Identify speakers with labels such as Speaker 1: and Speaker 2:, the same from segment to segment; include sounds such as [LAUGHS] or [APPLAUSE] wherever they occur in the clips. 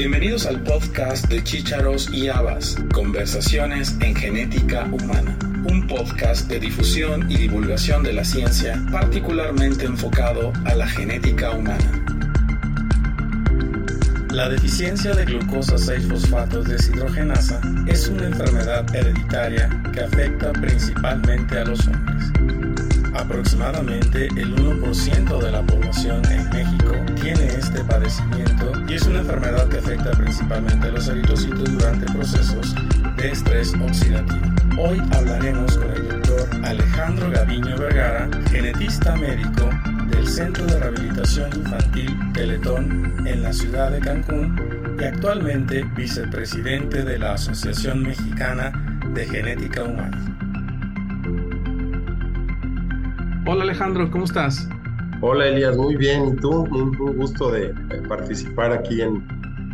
Speaker 1: Bienvenidos al podcast de Chícharos y Habas, Conversaciones en Genética Humana, un podcast de difusión y divulgación de la ciencia particularmente enfocado a la genética humana. La deficiencia de glucosa 6-fosfatos deshidrogenasa es una enfermedad hereditaria que afecta principalmente a los hombres. Aproximadamente el 1% de la población en México tiene este padecimiento y es una enfermedad que afecta principalmente a los eritrocitos durante procesos de estrés oxidativo. Hoy hablaremos con el doctor Alejandro Gaviño Vergara, genetista médico del Centro de Rehabilitación Infantil Teletón en la ciudad de Cancún y actualmente vicepresidente de la Asociación Mexicana de Genética Humana. Alejandro, ¿cómo estás?
Speaker 2: Hola Elías, muy bien. ¿Y tú? Un, gusto de participar aquí en,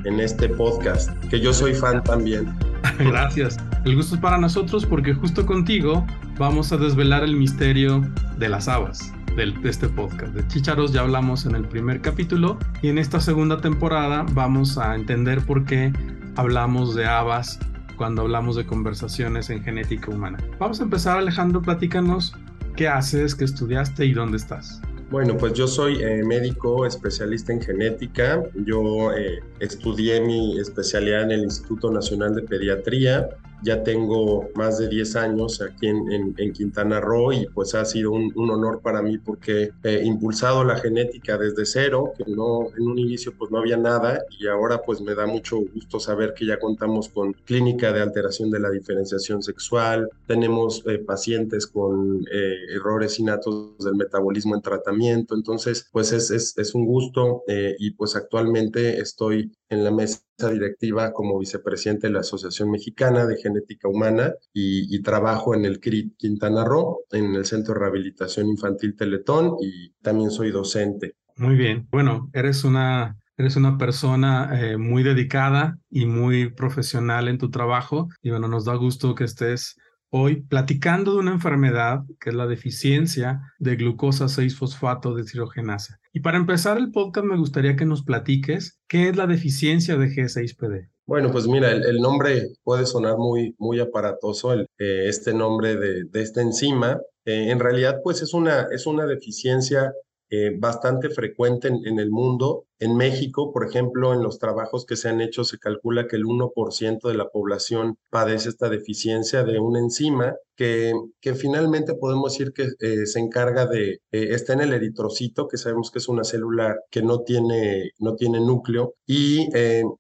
Speaker 2: en este podcast, que yo soy fan también. [LAUGHS]
Speaker 1: Gracias. El gusto es para nosotros porque justo contigo vamos a desvelar el misterio de las habas de este podcast. De Chicharos ya hablamos en el primer capítulo y en esta segunda temporada vamos a entender por qué hablamos de habas cuando hablamos de conversaciones en genética humana. Vamos a empezar Alejandro, platícanos ¿Qué haces? ¿Qué estudiaste y dónde estás?
Speaker 2: Bueno, pues yo soy eh, médico especialista en genética. Yo eh, estudié mi especialidad en el Instituto Nacional de Pediatría ya tengo más de 10 años aquí en, Quintana Roo y pues ha sido un, un, honor para mí porque he impulsado la genética desde cero, que no en un inicio pues no había nada y ahora pues me da mucho gusto saber que ya contamos con clínica de alteración de la diferenciación sexual, tenemos eh, pacientes con eh, errores innatos del metabolismo en tratamiento, entonces pues es, es, es un gusto eh, y pues actualmente estoy en la mesa directiva como vicepresidente de la Asociación Mexicana de Genética Humana y, trabajo en el CRIT Quintana Roo, en el Centro de Rehabilitación Infantil Teletón y también soy docente.
Speaker 1: Muy bien. Bueno, eres una Eres una persona eh, muy dedicada y muy profesional en tu trabajo y bueno, nos da gusto que estés hoy platicando de una enfermedad que es la deficiencia de glucosa 6-fosfato deshidrogenasa. Y para empezar el podcast me gustaría que nos platiques qué es la deficiencia de G6PD.
Speaker 2: Bueno, pues mira, el, nombre puede sonar muy, muy aparatoso, eh, este nombre de, esta enzima. Eh, en realidad, pues es una, es una deficiencia eh, bastante frecuente en, en, el mundo. En México, por ejemplo, en los trabajos que se han hecho, se calcula que el 1% de la población padece esta deficiencia de una enzima que, finalmente podemos decir que eh, se encarga de, eh, está en el eritrocito, que sabemos que es una célula que no tiene, no tiene núcleo, y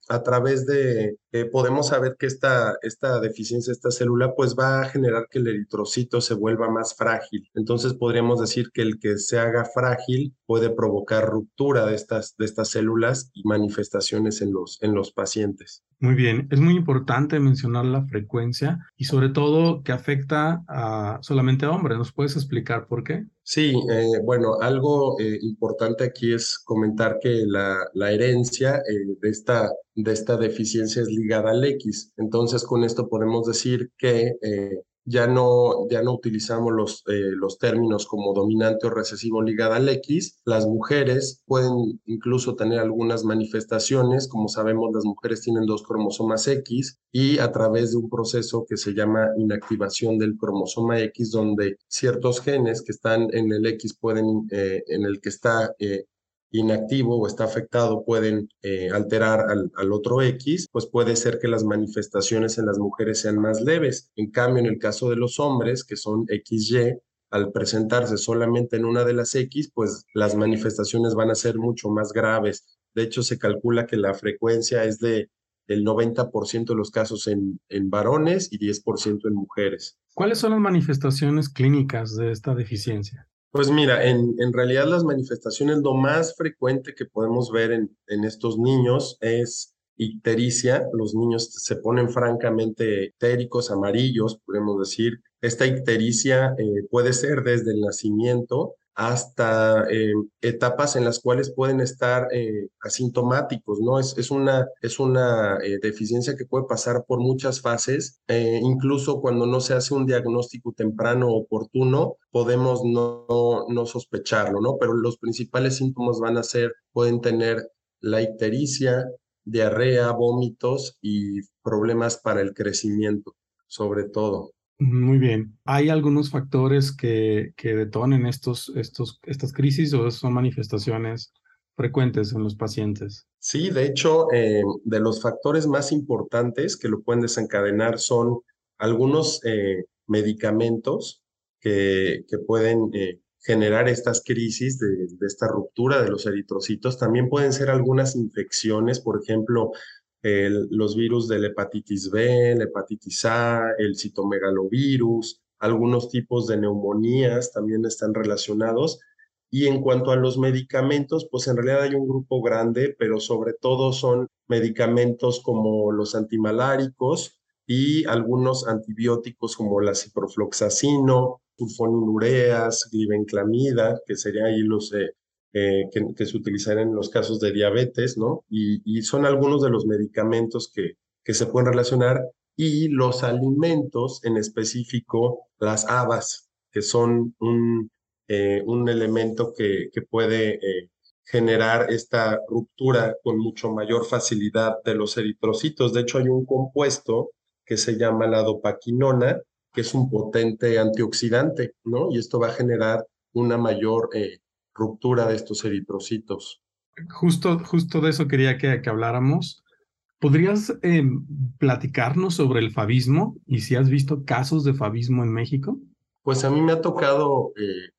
Speaker 2: a través de, podemos saber que esta, esta deficiencia, esta célula, pues va a generar que el eritrocito se vuelva más frágil. Entonces podríamos decir que el que se haga frágil puede provocar ruptura de estas, de estas células y manifestaciones en los, en los pacientes.
Speaker 1: Muy bien, es muy importante mencionar la frecuencia y sobre todo que afecta a solamente a hombres. ¿Nos puedes explicar por qué?
Speaker 2: Sí, eh, bueno, algo eh, importante aquí es comentar que la, la herencia eh, de, esta, de esta deficiencia es ligada al X. Entonces, con esto podemos decir que ya no, ya no utilizamos los, eh, los términos como dominante o recesivo ligada al X. Las mujeres pueden incluso tener algunas manifestaciones, como sabemos las mujeres tienen dos cromosomas X y a través de un proceso que se llama inactivación del cromosoma X, donde ciertos genes que están en el X pueden, eh, en el que está eh, inactivo o está afectado pueden eh, alterar al, otro X, pues puede ser que las manifestaciones en las mujeres sean más leves. En cambio, en el caso de los hombres, que son XY, al presentarse solamente en una de las X, pues las manifestaciones van a ser mucho más graves. De hecho, se calcula que la frecuencia es de el 90% de los casos en, en varones y 10% en mujeres.
Speaker 1: ¿Cuáles son las manifestaciones clínicas de esta deficiencia?
Speaker 2: Pues mira, en, en, realidad las manifestaciones, lo más frecuente que podemos ver en, en estos niños es ictericia. Los niños se ponen francamente ictéricos, amarillos, podemos decir. Esta ictericia eh, puede ser desde el nacimiento hasta eh, etapas en las cuales pueden estar eh, asintomáticos, ¿no? Es, es una, es una eh, deficiencia que puede pasar por muchas fases, incluso cuando no se hace un diagnóstico temprano oportuno, podemos no, no, sospecharlo, ¿no? Pero los principales síntomas van a ser, pueden tener la ictericia, diarrea, vómitos y problemas para el crecimiento, sobre todo.
Speaker 1: Muy bien. ¿Hay algunos factores que, que detonen estos, estos, estas crisis o son manifestaciones frecuentes en los pacientes?
Speaker 2: Sí, de hecho, eh, de los factores más importantes que lo pueden desencadenar son algunos eh, medicamentos que, que pueden eh, generar estas crisis de, de, esta ruptura de los eritrocitos. También pueden ser algunas infecciones, por ejemplo, los virus de la hepatitis B, la hepatitis A, el citomegalovirus, algunos tipos de neumonías también están relacionados. Y en cuanto a los medicamentos, pues en realidad hay un grupo grande, pero sobre todo son medicamentos como los antimaláricos y algunos antibióticos como la ciprofloxacino, sulfonilureas, glibenclamida, que serían ahí los eh, eh, que, se utilizarían en los casos de diabetes, ¿no? Y, son algunos de los medicamentos que, que se pueden relacionar y los alimentos, en específico las habas, que son un, eh, un elemento que, que puede generar esta ruptura con mucho mayor facilidad de los eritrocitos. De hecho, hay un compuesto que se llama la dopaquinona, que es un potente antioxidante, ¿no? Y esto va a generar una mayor eh, ruptura de estos eritrocitos.
Speaker 1: Justo, justo de eso quería que, que habláramos. ¿Podrías eh, platicarnos sobre el fabismo y si has visto casos de fabismo en México?
Speaker 2: Pues a mí me ha tocado eh,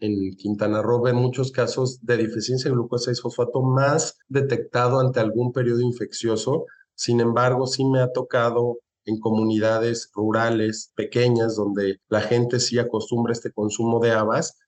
Speaker 2: en Quintana Roo ver muchos casos de deficiencia de glucosa 6-fosfato más detectado ante algún periodo infeccioso. Sin embargo, sí me ha tocado en comunidades rurales pequeñas donde la gente sí acostumbra este consumo de habas,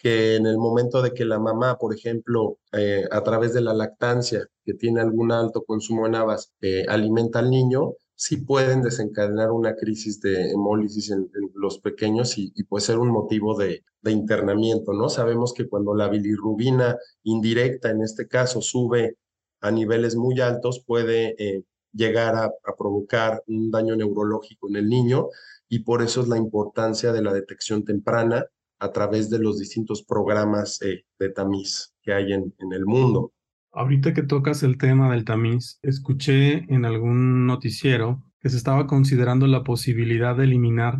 Speaker 2: que en el momento de que la mamá, por ejemplo, eh, a través de la lactancia, que tiene algún alto consumo en habas, eh, alimenta al niño, sí pueden desencadenar una crisis de hemólisis en, los pequeños y, puede ser un motivo de, internamiento, ¿no? Sabemos que cuando la bilirrubina indirecta, en este caso, sube a niveles muy altos, puede eh, llegar a, provocar un daño neurológico en el niño y por eso es la importancia de la detección temprana a través de los distintos programas eh, de tamiz que hay en, en el mundo.
Speaker 1: Ahorita que tocas el tema del tamiz, escuché en algún noticiero que se estaba considerando la posibilidad de eliminar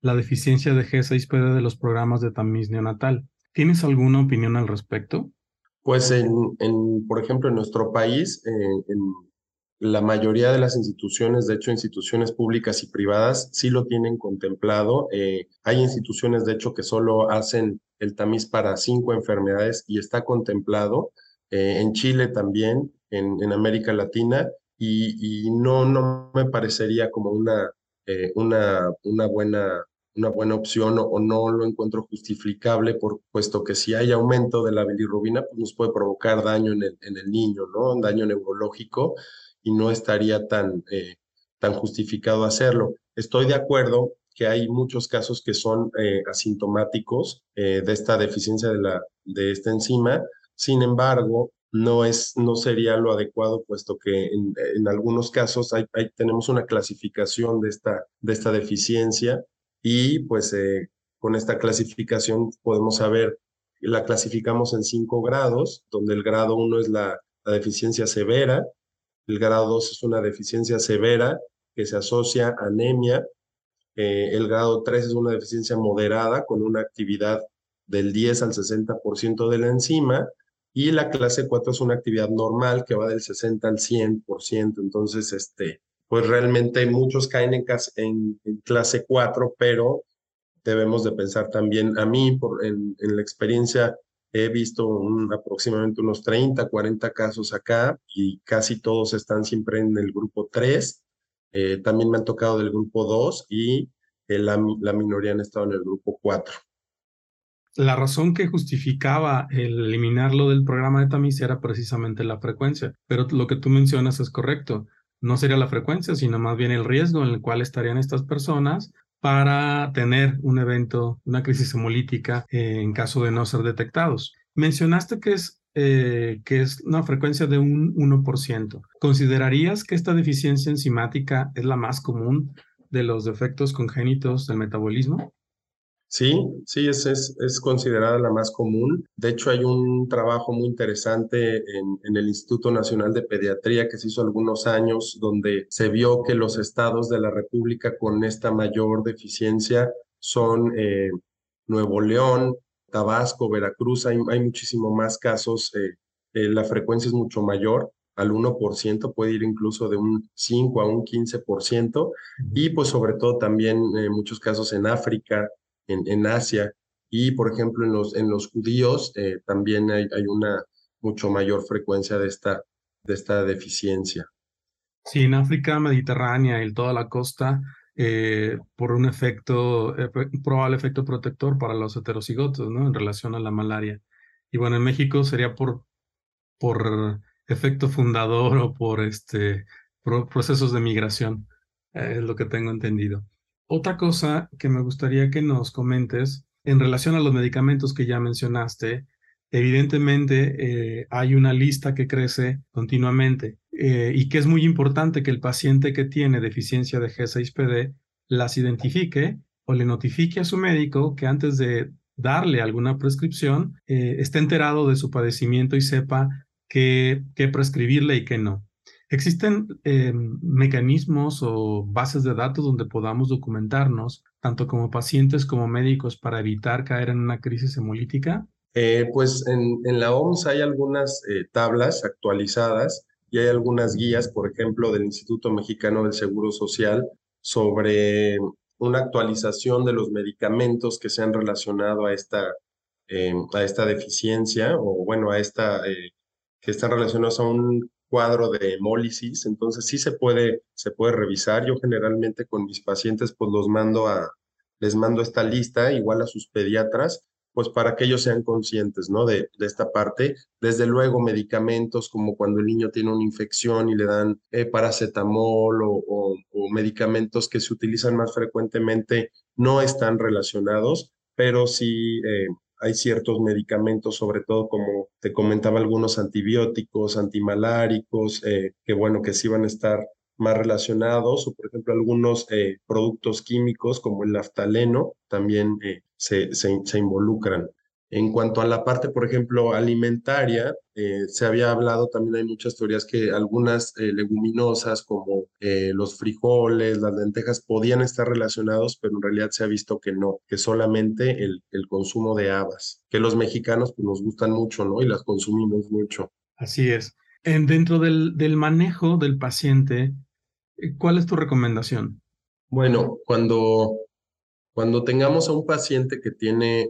Speaker 1: la deficiencia de G6PD de los programas de tamiz neonatal. ¿Tienes alguna opinión al respecto?
Speaker 2: Pues, en, en por ejemplo, en nuestro país, eh, en, la mayoría de las instituciones, de hecho instituciones públicas y privadas, sí lo tienen contemplado. Eh, hay instituciones, de hecho, que solo hacen el tamiz para cinco enfermedades y está contemplado. Eh, en Chile también, en, América Latina, y, y, no, no me parecería como una, eh, una, una, buena, una buena opción o, no lo encuentro justificable, por, puesto que si hay aumento de la bilirrubina, pues nos puede provocar daño en el, en el niño, ¿no? Un daño neurológico y no estaría tan, eh, tan justificado hacerlo. Estoy de acuerdo que hay muchos casos que son eh, asintomáticos eh, de esta deficiencia de, la, de esta enzima, sin embargo, no, es, no sería lo adecuado, puesto que en, en algunos casos hay, hay, tenemos una clasificación de esta, de esta deficiencia y pues con esta clasificación podemos saber, la clasificamos en cinco grados, donde el grado uno es la, la deficiencia severa, el grado 2 es una deficiencia severa que se asocia a anemia. Eh, el grado 3 es una deficiencia moderada con una actividad del 10 al 60% de la enzima. Y la clase 4 es una actividad normal que va del 60 al 100%. Entonces, este, pues realmente muchos caen en, clase 4, pero debemos de pensar también, a mí, por, en la experiencia He visto aproximadamente unos 30, 40 casos acá y casi todos están siempre en el grupo 3. Eh, también me han tocado del grupo 2 y eh, la, la minoría han estado en el grupo 4.
Speaker 1: La razón que justificaba el eliminarlo del programa de tamiz era precisamente la frecuencia, pero lo que tú mencionas es correcto. No sería la frecuencia, sino más bien el riesgo en el cual estarían estas personas para tener un evento, una crisis hemolítica eh, en caso de no ser detectados. Mencionaste que es, eh, que es una frecuencia de un 1%. ¿Considerarías que esta deficiencia enzimática es la más común de los defectos congénitos del metabolismo?
Speaker 2: Sí, sí, es, es, es, considerada la más común. De hecho, hay un trabajo muy interesante en, en, el Instituto Nacional de Pediatría que se hizo algunos años, donde se vio que los estados de la República con esta mayor deficiencia son eh, Nuevo León, Tabasco, Veracruz. Hay, hay muchísimo más casos. Eh, eh, la frecuencia es mucho mayor al 1%, puede ir incluso de un 5 a un 15%, y pues sobre todo también en muchos casos en África, en, en Asia y, por ejemplo, en los, en los judíos eh, también hay, hay, una mucho mayor frecuencia de esta, de esta deficiencia.
Speaker 1: Sí, en África mediterránea y toda la costa, eh, por un efecto, eh, probable efecto protector para los heterocigotos, ¿no? En relación a la malaria. Y bueno, en México sería por, por efecto fundador o por este, procesos de migración, es lo que tengo entendido. Otra cosa que me gustaría que nos comentes en relación a los medicamentos que ya mencionaste, evidentemente eh, hay una lista que crece continuamente eh, y que es muy importante que el paciente que tiene deficiencia de G6PD las identifique o le notifique a su médico que antes de darle alguna prescripción eh, esté enterado de su padecimiento y sepa qué, prescribirle y qué no. ¿Existen eh, mecanismos o bases de datos donde podamos documentarnos, tanto como pacientes como médicos, para evitar caer en una crisis hemolítica?
Speaker 2: Eh, pues en, la OMS hay algunas eh, tablas actualizadas y hay algunas guías, por ejemplo, del Instituto Mexicano del Seguro Social sobre una actualización de los medicamentos que se han relacionado a esta, a esta deficiencia o bueno, a esta, que están relacionados a un cuadro de hemólisis, entonces sí se puede, se puede revisar. Yo generalmente con mis pacientes pues los mando a, les mando esta lista igual a sus pediatras, pues para que ellos sean conscientes, ¿no? De, esta parte. Desde luego medicamentos como cuando el niño tiene una infección y le dan eh, paracetamol o medicamentos que se utilizan más frecuentemente no están relacionados, pero sí eh, hay ciertos medicamentos, sobre todo como te comentaba, algunos antibióticos, antimaláricos, eh, que bueno, que sí van a estar más relacionados, o por ejemplo algunos eh, productos químicos como el naftaleno también eh, se, se, se, involucran. En cuanto a la parte, por ejemplo, alimentaria, eh, se había hablado, también hay muchas teorías que algunas eh, leguminosas como eh, los frijoles, las lentejas podían estar relacionados, pero en realidad se ha visto que no, que solamente el, el consumo de habas, que los mexicanos pues, nos gustan mucho, ¿no? Y las consumimos mucho.
Speaker 1: Así es. En, dentro del, del manejo del paciente, ¿cuál es tu recomendación?
Speaker 2: Bueno, cuando, cuando tengamos a un paciente que tiene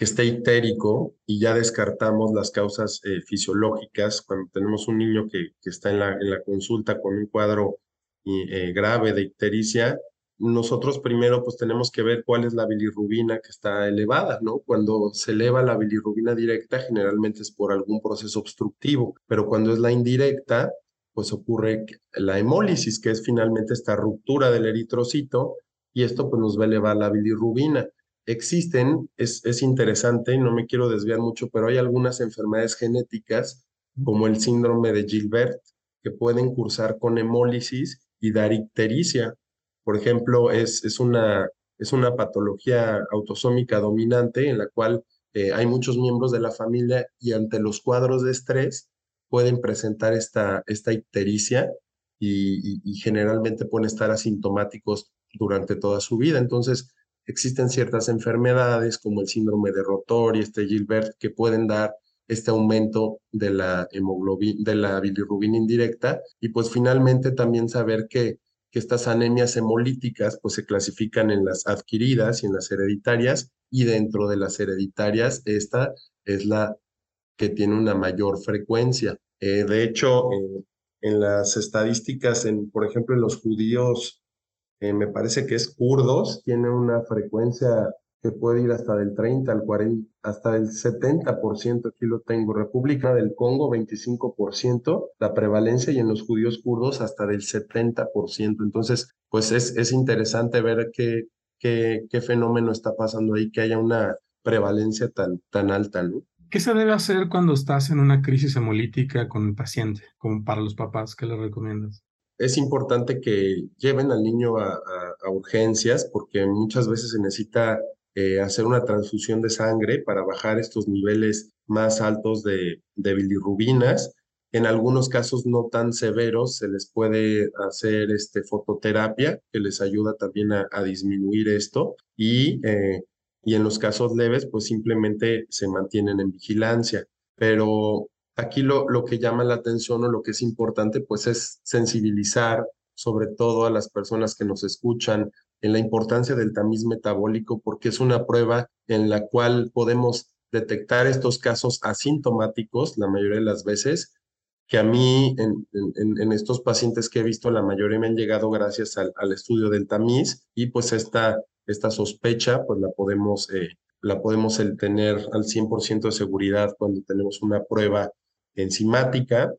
Speaker 2: que esté ictérico y ya descartamos las causas eh, fisiológicas cuando tenemos un niño que, que está en la, en la, consulta con un cuadro eh, grave de ictericia, nosotros primero pues tenemos que ver cuál es la bilirrubina que está elevada, ¿no? Cuando se eleva la bilirrubina directa generalmente es por algún proceso obstructivo, pero cuando es la indirecta pues ocurre la hemólisis, que es finalmente esta ruptura del eritrocito y esto pues nos va a elevar la bilirrubina existen, es, es interesante, no me quiero desviar mucho, pero hay algunas enfermedades genéticas, como el síndrome de Gilbert, que pueden cursar con hemólisis y dar ictericia. Por ejemplo, es, es, una, es una patología autosómica dominante en la cual eh, hay muchos miembros de la familia y ante los cuadros de estrés pueden presentar esta, esta ictericia y, y, y generalmente pueden estar asintomáticos durante toda su vida. Entonces, existen ciertas enfermedades como el síndrome de Rotor y este Gilbert que pueden dar este aumento de la hemoglobina, de la bilirrubina indirecta y pues finalmente también saber que, que estas anemias hemolíticas pues se clasifican en las adquiridas y en las hereditarias y dentro de las hereditarias esta es la que tiene una mayor frecuencia. Eh, de hecho, eh, en las estadísticas, en, por ejemplo, en los judíos eh, me parece que es kurdos, tiene una frecuencia que puede ir hasta del 30 al 40, hasta del 70%, aquí lo tengo. República del Congo, 25%, la prevalencia, y en los judíos kurdos hasta del 70%. Entonces, pues es, es interesante ver qué, qué, qué fenómeno está pasando ahí, que haya una prevalencia tan, tan alta, ¿no?
Speaker 1: ¿Qué se debe hacer cuando estás en una crisis hemolítica con el paciente, como para los papás? ¿Qué le recomiendas?
Speaker 2: Es importante que lleven al niño a, urgencias porque muchas veces se necesita eh, hacer una transfusión de sangre para bajar estos niveles más altos de, de bilirrubinas. En algunos casos no tan severos se les puede hacer este, fototerapia que les ayuda también a, disminuir esto y, eh, y en los casos leves pues simplemente se mantienen en vigilancia. Pero aquí lo, lo que llama la atención o lo que es importante pues es sensibilizar sobre todo a las personas que nos escuchan en la importancia del tamiz metabólico porque es una prueba en la cual podemos detectar estos casos asintomáticos la mayoría de las veces que a mí en, en, estos pacientes que he visto, la mayoría me han llegado gracias al, al estudio del tamiz y pues esta, esta sospecha pues la podemos, eh, la podemos tener al 100% de seguridad cuando tenemos una prueba enzimática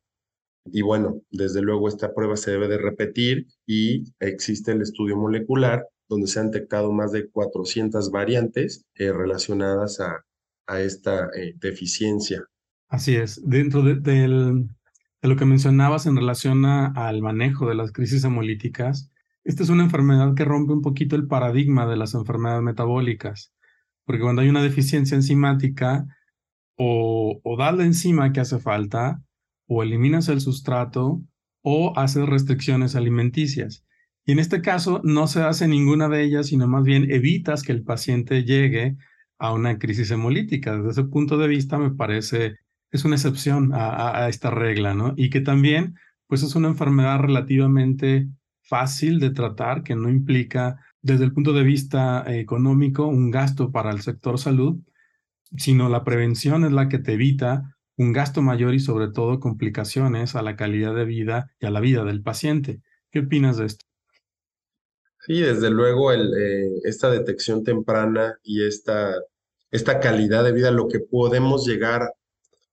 Speaker 2: y bueno, desde luego esta prueba se debe de repetir y existe el estudio molecular donde se han detectado más de 400 variantes eh, relacionadas a, a esta eh, deficiencia.
Speaker 1: Así es. Dentro del, de lo que mencionabas en relación al manejo de las crisis hemolíticas, esta es una enfermedad que rompe un poquito el paradigma de las enfermedades metabólicas, porque cuando hay una deficiencia enzimática, o, o la enzima que hace falta, o eliminas el sustrato, o haces restricciones alimenticias. Y en este caso no se hace ninguna de ellas, sino más bien evitas que el paciente llegue a una crisis hemolítica. Desde ese punto de vista me parece es una excepción a, esta regla, ¿no? Y que también, pues es una enfermedad relativamente fácil de tratar, que no implica, desde el punto de vista económico, un gasto para el sector salud, sino la prevención es la que te evita un gasto mayor y sobre todo complicaciones a la calidad de vida y a la vida del paciente. ¿Qué opinas de esto?
Speaker 2: Sí, desde luego eh, esta detección temprana y esta, esta calidad de vida, lo que podemos llegar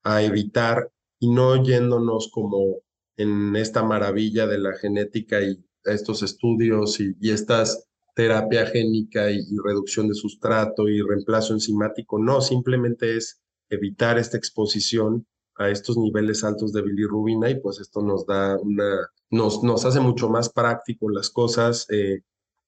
Speaker 2: a evitar y no yéndonos como en esta maravilla de la genética y estos estudios y, estas terapia génica y, reducción de sustrato y reemplazo enzimático. No, simplemente es evitar esta exposición a estos niveles altos de bilirrubina y pues esto nos da una, nos, nos hace mucho más práctico las cosas. Eh,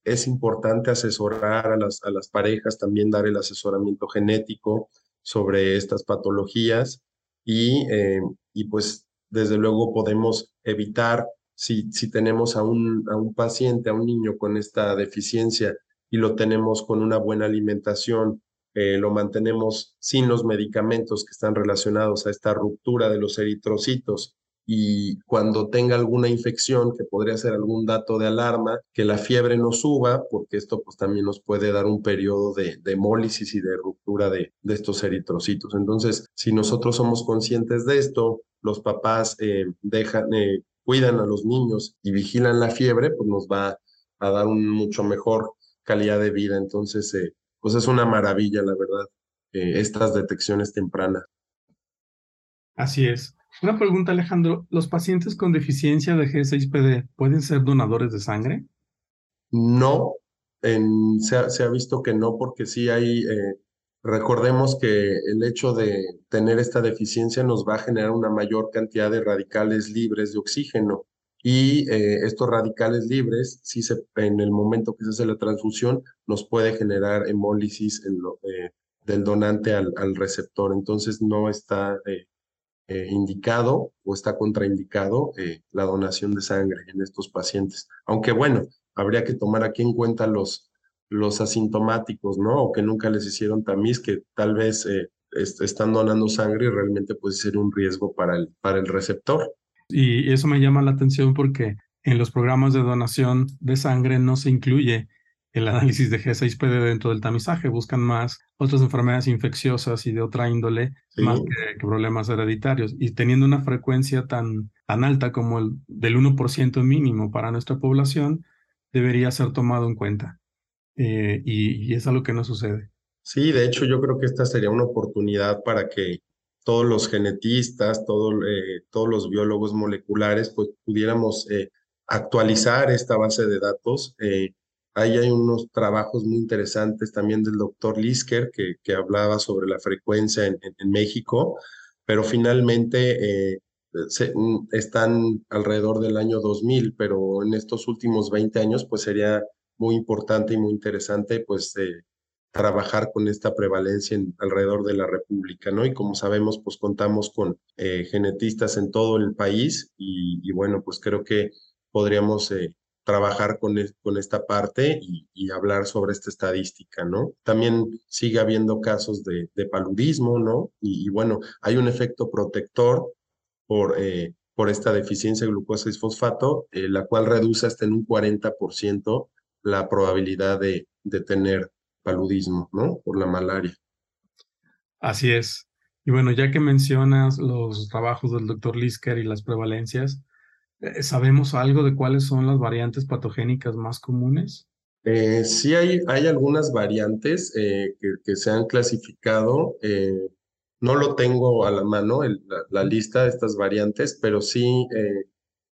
Speaker 2: es importante asesorar a las, a las parejas, también dar el asesoramiento genético sobre estas patologías y, eh, y pues desde luego podemos evitar si, si tenemos a un, a un paciente, a un niño con esta deficiencia y lo tenemos con una buena alimentación, eh, lo mantenemos sin los medicamentos que están relacionados a esta ruptura de los eritrocitos y cuando tenga alguna infección, que podría ser algún dato de alarma, que la fiebre no suba, porque esto pues también nos puede dar un periodo de, de hemólisis y de ruptura de, de, estos eritrocitos. Entonces, si nosotros somos conscientes de esto, los papás eh, dejan, eh, cuidan a los niños y vigilan la fiebre, pues nos va a dar un mucho mejor calidad de vida. Entonces, eh, pues es una maravilla, la verdad, estas detecciones tempranas.
Speaker 1: Así es. Una pregunta, Alejandro. ¿Los pacientes con deficiencia de G6PD pueden ser donadores de sangre?
Speaker 2: No, se, ha, visto que no, porque sí hay, eh, recordemos que el hecho de tener esta deficiencia nos va a generar una mayor cantidad de radicales libres de oxígeno. Y eh, estos radicales libres, si se, en el momento que se hace la transfusión, nos puede generar hemólisis eh, del donante al, al, receptor. Entonces no está eh, indicado o está contraindicado eh, la donación de sangre en estos pacientes. Aunque bueno, habría que tomar aquí en cuenta los, los asintomáticos, ¿no? O que nunca les hicieron tamiz, que tal vez eh, están donando sangre y realmente puede ser un riesgo para el, para el receptor.
Speaker 1: Y eso me llama la atención porque en los programas de donación de sangre no se incluye el análisis de G6PD dentro del tamizaje, buscan más otras enfermedades infecciosas y de otra índole, más que, problemas hereditarios. Y teniendo una frecuencia tan, tan alta como el del 1% mínimo para nuestra población, debería ser tomado en cuenta. Eh, y, es algo que no sucede.
Speaker 2: Sí, de hecho yo creo que esta sería una oportunidad para que todos los genetistas, todo, eh, todos los biólogos moleculares, pues pudiéramos eh, actualizar esta base de datos Ahí hay unos trabajos muy interesantes también del doctor Lisker, que, que hablaba sobre la frecuencia en, en, México, pero finalmente eh, se, mm, están alrededor del año 2000, pero en estos últimos 20 años, pues sería muy importante y muy interesante, pues, eh, trabajar con esta prevalencia en, alrededor de la República, ¿no? Y como sabemos, pues contamos con eh, genetistas en todo el país y, bueno, pues creo que podríamos eh, trabajar con, con esta parte y, hablar sobre esta estadística, ¿no? También sigue habiendo casos de, paludismo, ¿no? Y, bueno, hay un efecto protector por, eh, por esta deficiencia de glucosa y fosfato, la cual reduce hasta en un 40% la probabilidad de, de tener paludismo, ¿no? Por la malaria.
Speaker 3: Así es. Y bueno, ya que mencionas los trabajos del doctor Lisker y las prevalencias, eh, ¿sabemos algo de cuáles son las variantes patogénicas más comunes?
Speaker 2: Eh, sí, hay, hay algunas variantes eh, que, se han clasificado. no lo tengo a la mano, la, lista de estas variantes, pero sí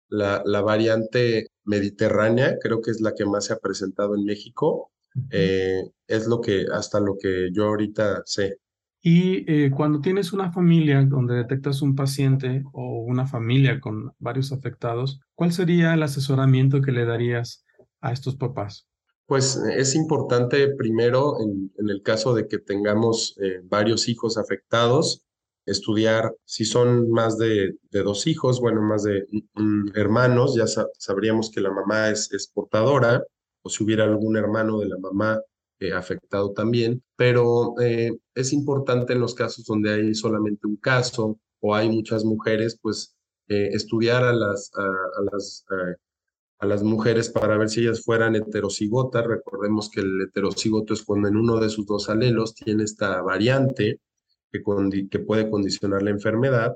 Speaker 2: la, la variante mediterránea, creo que es la que más se ha presentado en México. Eh, es lo que, hasta lo que yo ahorita sé.
Speaker 3: Y eh, cuando tienes una familia donde detectas un paciente o una familia con varios afectados, ¿cuál sería el asesoramiento que le darías a estos papás?
Speaker 2: Pues es importante primero, en, el caso de que tengamos eh, varios hijos afectados, estudiar si son más de, dos hijos, bueno, más de hermanos, ya sabríamos que la mamá es, portadora, si hubiera algún hermano de la mamá eh, afectado también, pero eh, es importante en los casos donde hay solamente un caso o hay muchas mujeres, pues eh, estudiar a las, a, las, a las mujeres para ver si ellas fueran heterocigotas. Recordemos que el heterocigoto es cuando en uno de sus dos alelos tiene esta variante que, puede condicionar la enfermedad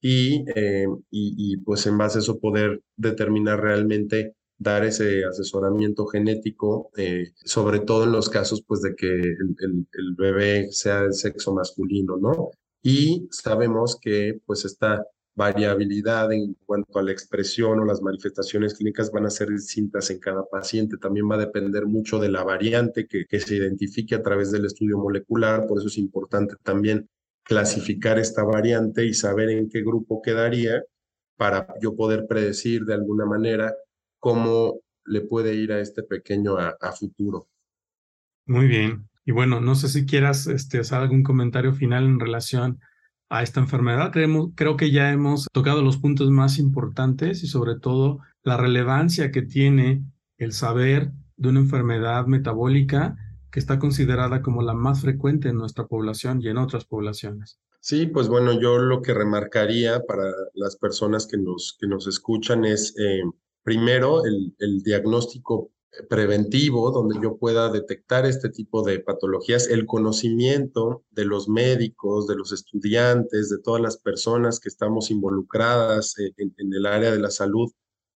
Speaker 2: y, y, y, pues en base a eso poder determinar realmente dar ese asesoramiento genético, eh, sobre todo en los casos pues de que el, el, bebé sea de sexo masculino, ¿no? Y sabemos que pues esta variabilidad en cuanto a la expresión o las manifestaciones clínicas van a ser distintas en cada paciente. También va a depender mucho de la variante que, se identifique a través del estudio molecular, por eso es importante también clasificar esta variante y saber en qué grupo quedaría para yo poder predecir de alguna manera cómo le puede ir a este pequeño a, futuro.
Speaker 3: Muy bien. Y bueno, no sé si quieras este, hacer algún comentario final en relación a esta enfermedad. creo que ya hemos tocado los puntos más importantes y sobre todo la relevancia que tiene el saber de una enfermedad metabólica que está considerada como la más frecuente en nuestra población y en otras poblaciones.
Speaker 2: Sí, pues bueno, yo lo que remarcaría para las personas que nos, que nos escuchan es eh, primero el, diagnóstico preventivo, donde yo pueda detectar este tipo de patologías, el conocimiento de los médicos, de los estudiantes, de todas las personas que estamos involucradas en, el área de la salud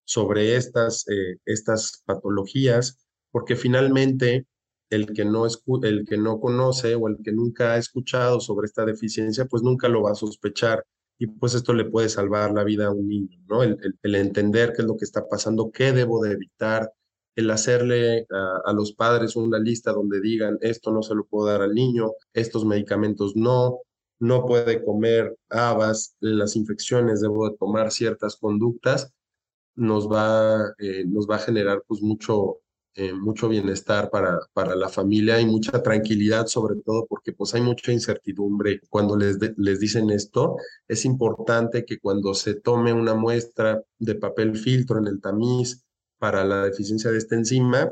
Speaker 2: sobre estas, eh, estas patologías, porque finalmente el que, no el que no conoce o el que nunca ha escuchado sobre esta deficiencia, pues nunca lo va a sospechar y pues esto le puede salvar la vida a un niño, ¿no? El, entender qué es lo que está pasando, qué debo de evitar, el hacerle a, los padres una lista donde digan esto no se lo puedo dar al niño, estos medicamentos no, no puede comer habas, las infecciones debo de tomar ciertas conductas, nos va, eh, nos va a generar pues mucho, eh, mucho bienestar para, para la familia y mucha tranquilidad, sobre todo porque pues hay mucha incertidumbre cuando les, les dicen esto. Es importante que cuando se tome una muestra de papel filtro en el tamiz para la deficiencia de esta enzima,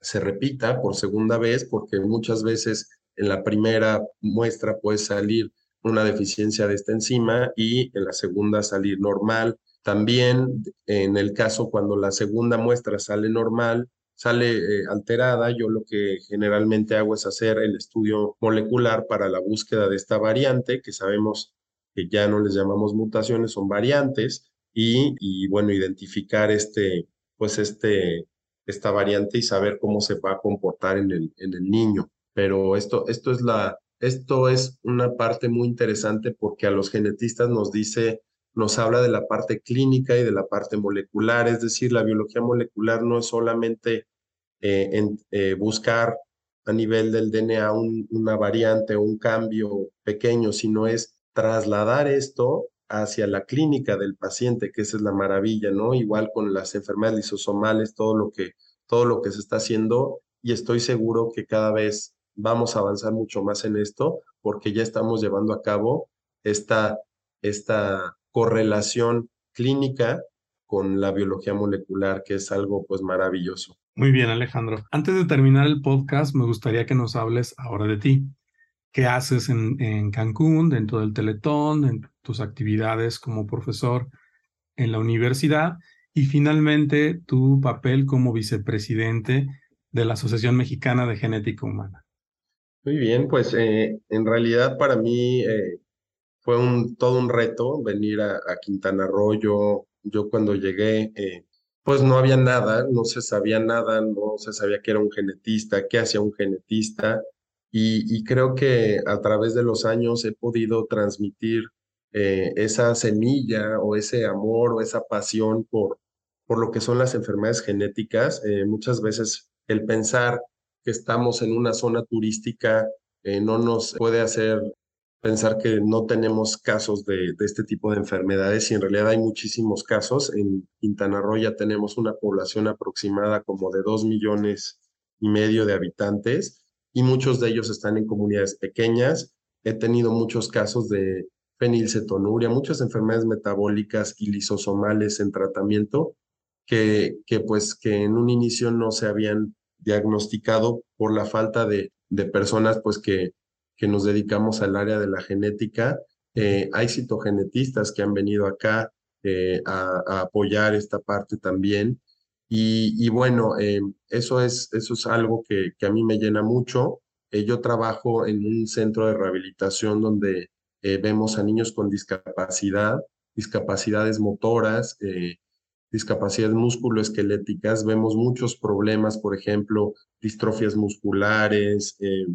Speaker 2: se repita por segunda vez, porque muchas veces en la primera muestra puede salir una deficiencia de esta enzima y en la segunda salir normal. También en el caso cuando la segunda muestra sale normal, sale eh, alterada, yo lo que generalmente hago es hacer el estudio molecular para la búsqueda de esta variante, que sabemos que ya no les llamamos mutaciones, son variantes, y, y bueno, identificar este, pues este, esta variante y saber cómo se va a comportar en el, en el niño. Pero esto, esto, es la, esto es una parte muy interesante porque a los genetistas nos dice nos habla de la parte clínica y de la parte molecular, es decir, la biología molecular no es solamente eh, en, eh, buscar a nivel del DNA una variante o un cambio pequeño, sino es trasladar esto hacia la clínica del paciente, que esa es la maravilla, ¿no? Igual con las enfermedades lisosomales, todo lo que, todo lo que se está haciendo y estoy seguro que cada vez vamos a avanzar mucho más en esto porque ya estamos llevando a cabo esta, esta correlación clínica con la biología molecular, que es algo pues maravilloso.
Speaker 3: Muy bien, Alejandro. Antes de terminar el podcast, me gustaría que nos hables ahora de ti. ¿Qué haces en, en Cancún, dentro del Teletón, en tus actividades como profesor en la universidad y finalmente tu papel como vicepresidente de la Asociación Mexicana de Genética Humana?
Speaker 2: Muy bien, pues eh, en realidad para mí eh, fue un, todo un reto venir a, Quintana Roo. Yo, yo cuando llegué, eh, pues no había nada, no se sabía nada, no se sabía que era un genetista, qué hacía un genetista. Y, creo que a través de los años he podido transmitir esa semilla o ese amor o esa pasión por, por lo que son las enfermedades genéticas. muchas veces el pensar que estamos en una zona turística eh, no nos puede hacer pensar que no tenemos casos de, este tipo de enfermedades y en realidad hay muchísimos casos. En Quintana Roo ya tenemos una población aproximada como de dos millones y medio de habitantes y muchos de ellos están en comunidades pequeñas. He tenido muchos casos de fenilcetonuria, muchas enfermedades metabólicas y lisosomales en tratamiento que, que pues que en un inicio no se habían diagnosticado por la falta de, de personas pues que, que nos dedicamos al área de la genética. Eh, hay citogenetistas que han venido acá eh, a, apoyar esta parte también. Y, bueno, eh, eso, es, eso es algo que, que, a mí me llena mucho. yo trabajo en un centro de rehabilitación donde vemos a niños con discapacidad, discapacidades motoras, discapacidades musculoesqueléticas, vemos muchos problemas, por ejemplo, distrofias musculares, eh,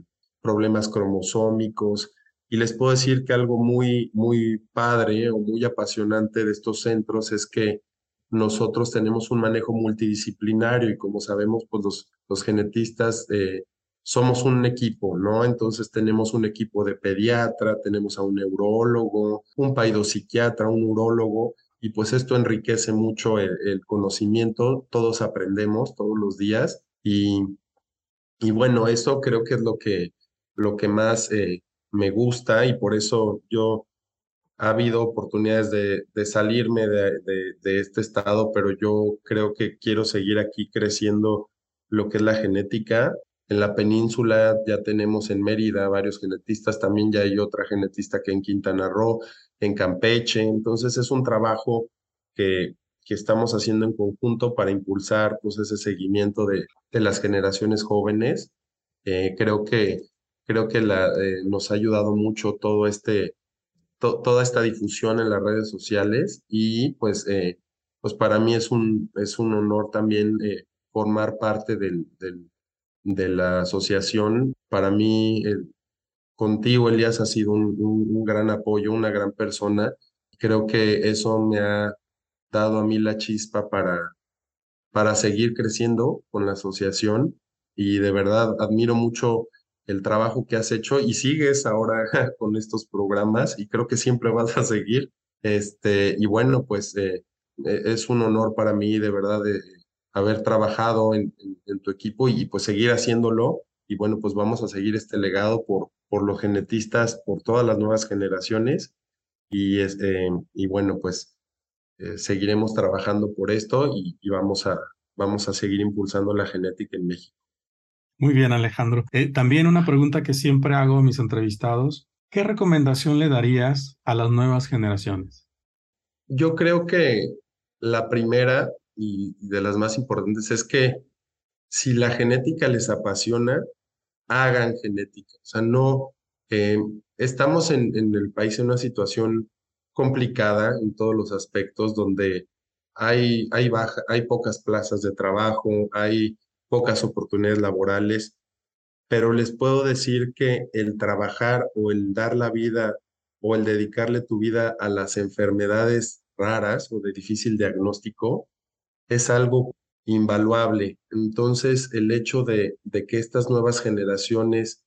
Speaker 2: problemas cromosómicos. Y les puedo decir que algo muy, muy padre o muy apasionante de estos centros es que nosotros tenemos un manejo multidisciplinario y como sabemos, pues los, los genetistas eh, somos un equipo, ¿no? Entonces tenemos un equipo de pediatra, tenemos a un neurólogo, un paidopsiquiatra, un urólogo, y pues esto enriquece mucho el, conocimiento, todos aprendemos todos los días y, y, bueno, eso creo que es lo que, lo que más eh, me gusta y por eso yo ha habido oportunidades de, de salirme de, de, este estado, pero yo creo que quiero seguir aquí creciendo lo que es la genética. En la península ya tenemos en Mérida varios genetistas, también ya hay otra genetista que en Quintana Roo en Campeche. Entonces es un trabajo que, que estamos haciendo en conjunto para impulsar pues, ese seguimiento de, de las generaciones jóvenes. Eh, creo que, creo que la, eh, nos ha ayudado mucho todo este, toda esta difusión en las redes sociales y pues, eh, pues para mí es un, es un honor también formar parte del, de la asociación. Para mí, contigo, Elías, ha sido un, un, gran apoyo, una gran persona. Creo que eso me ha dado a mí la chispa para, para seguir creciendo con la asociación y de verdad admiro mucho el trabajo que has hecho y sigues ahora [LAUGHS] con estos programas y creo que siempre vas a seguir. Este, y bueno, pues eh, e, es un honor para mí de verdad de haber trabajado en, tu equipo y pues seguir haciéndolo y bueno, pues vamos a seguir este legado por, por los genetistas, por todas las nuevas generaciones y, este, y bueno, pues eh, seguiremos trabajando por esto y, vamos, a, vamos a seguir impulsando la genética en México.
Speaker 3: Muy bien, Alejandro. Eh, también una pregunta que siempre hago a mis entrevistados. ¿Qué recomendación le darías a las nuevas generaciones?
Speaker 2: Yo creo que la primera y de las más importantes es que si la genética les apasiona, hagan genética. O sea, no, eh, estamos en, el país en una situación complicada en todos los aspectos, donde hay, hay, baja, hay pocas plazas de trabajo, hay pocas oportunidades laborales, pero les puedo decir que el trabajar o el dar la vida o el dedicarle tu vida a las enfermedades raras o de difícil diagnóstico es algo invaluable. Entonces, el hecho de, que estas nuevas generaciones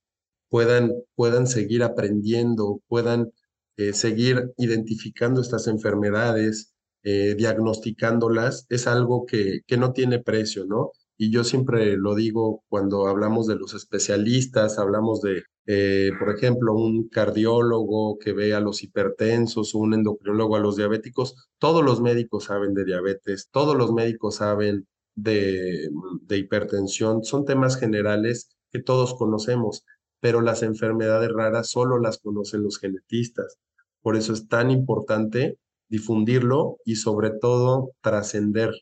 Speaker 2: puedan, puedan seguir aprendiendo, puedan eh, seguir identificando estas enfermedades, eh, diagnosticándolas, es algo que, que no tiene precio, ¿no? Y yo siempre lo digo cuando hablamos de los especialistas, hablamos de, eh, por ejemplo, un cardiólogo que ve a los hipertensos un endocrinólogo a los diabéticos, todos los médicos saben de diabetes, todos los médicos saben de, de hipertensión, son temas generales que todos conocemos, pero las enfermedades raras solo las conocen los genetistas. Por eso es tan importante difundirlo y sobre todo trascender,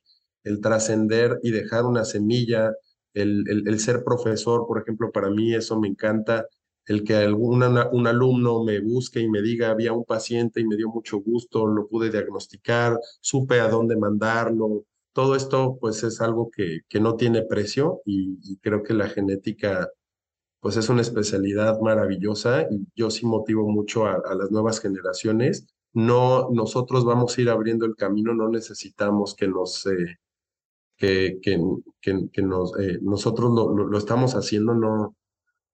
Speaker 2: el trascender y dejar una semilla, el, el, ser profesor, por ejemplo, para mí eso me encanta, el que algún, un alumno me busque y me diga, había un paciente y me dio mucho gusto, lo pude diagnosticar, supe a dónde mandarlo. Todo esto pues es algo que, que no tiene precio y, y creo que la genética pues es una especialidad maravillosa y yo sí motivo mucho a, las nuevas generaciones. No, nosotros vamos a ir abriendo el camino, no necesitamos que nos, eh, que, que, que, nos, eh, nosotros lo, lo, estamos haciendo, no,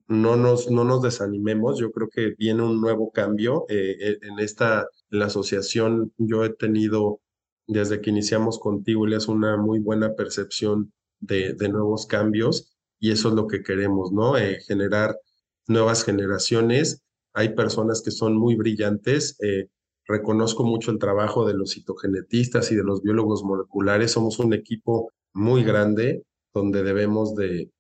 Speaker 2: no, nos, no nos desanimemos. Yo creo que viene un nuevo cambio. Eh, en esta, en la asociación, yo he tenido, desde que iniciamos contigo, es una muy buena percepción de, de nuevos cambios y eso es lo que queremos, ¿no? Eh, generar nuevas generaciones. Hay personas que son muy brillantes. Eh, reconozco mucho el trabajo de los citogenetistas y de los biólogos moleculares. Somos un equipo muy grande donde debemos de,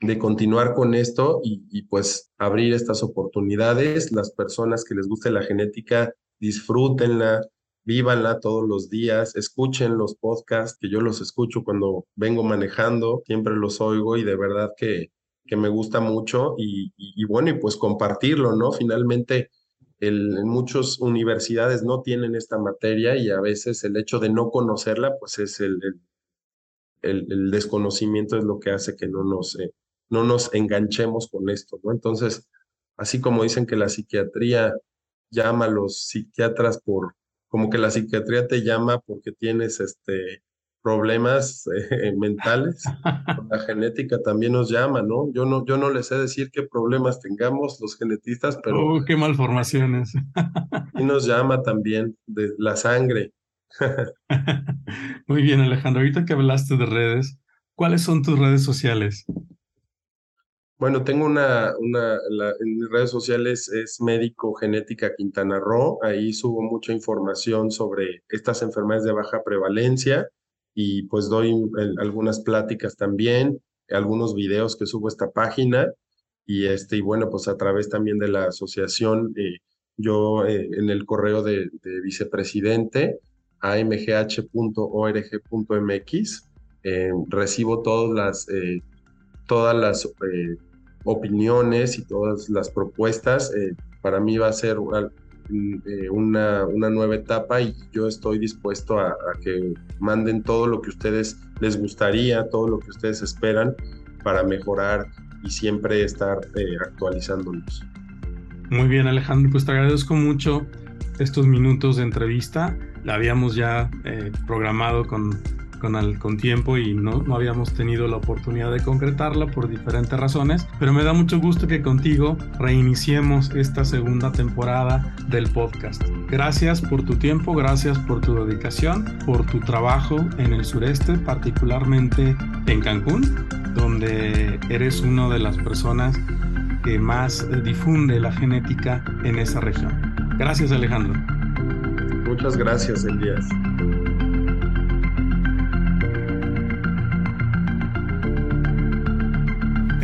Speaker 2: de continuar con esto y, y, pues abrir estas oportunidades. Las personas que les guste la genética, disfrútenla, vívanla todos los días, escuchen los podcasts, que yo los escucho cuando vengo manejando, siempre los oigo y de verdad que, que me gusta mucho y, y, bueno, y pues compartirlo, ¿no? Finalmente, el, muchas universidades no tienen esta materia y a veces el hecho de no conocerla, pues es el, el, el desconocimiento es lo que hace que no nos, eh, no nos enganchemos con esto, ¿no? Entonces, así como dicen que la psiquiatría llama a los psiquiatras por como que la psiquiatría te llama porque tienes este problemas eh, mentales. [LAUGHS] La genética también nos llama, ¿no? Yo no, yo no les sé decir qué problemas tengamos los genetistas, pero.
Speaker 3: Oh, qué malformaciones.
Speaker 2: y nos llama también de la sangre. [LAUGHS]
Speaker 3: Muy bien, Alejandro. Ahorita que hablaste de redes, ¿cuáles son tus redes sociales?
Speaker 2: Bueno, tengo una, una en mis redes sociales es Médico Genética Quintana Roo. Ahí subo mucha información sobre estas enfermedades de baja prevalencia y pues doy algunas pláticas también, algunos videos que subo a esta página y este y bueno pues a través también de la asociación eh, yo eh, en el correo de, de vicepresidente amgh.org.mx eh, recibo todas las todas las opiniones y todas las propuestas. Para mí va a ser eh, una, una, nueva etapa y yo estoy dispuesto a, que manden todo lo que ustedes les gustaría, todo lo que ustedes esperan para mejorar y siempre estar eh, actualizándonos.
Speaker 3: Muy bien, Alejandro, pues te agradezco mucho estos minutos de entrevista. La habíamos ya programado con con, con tiempo y no, no habíamos tenido la oportunidad de concretarla por diferentes razones, pero me da mucho gusto que contigo reiniciemos esta segunda temporada del podcast. Gracias por tu tiempo, gracias por tu dedicación, por tu trabajo en el sureste, particularmente en Cancún, donde eres una de las personas que más difunde la genética en esa región. Gracias Alejandro.
Speaker 2: Muchas gracias, Elías.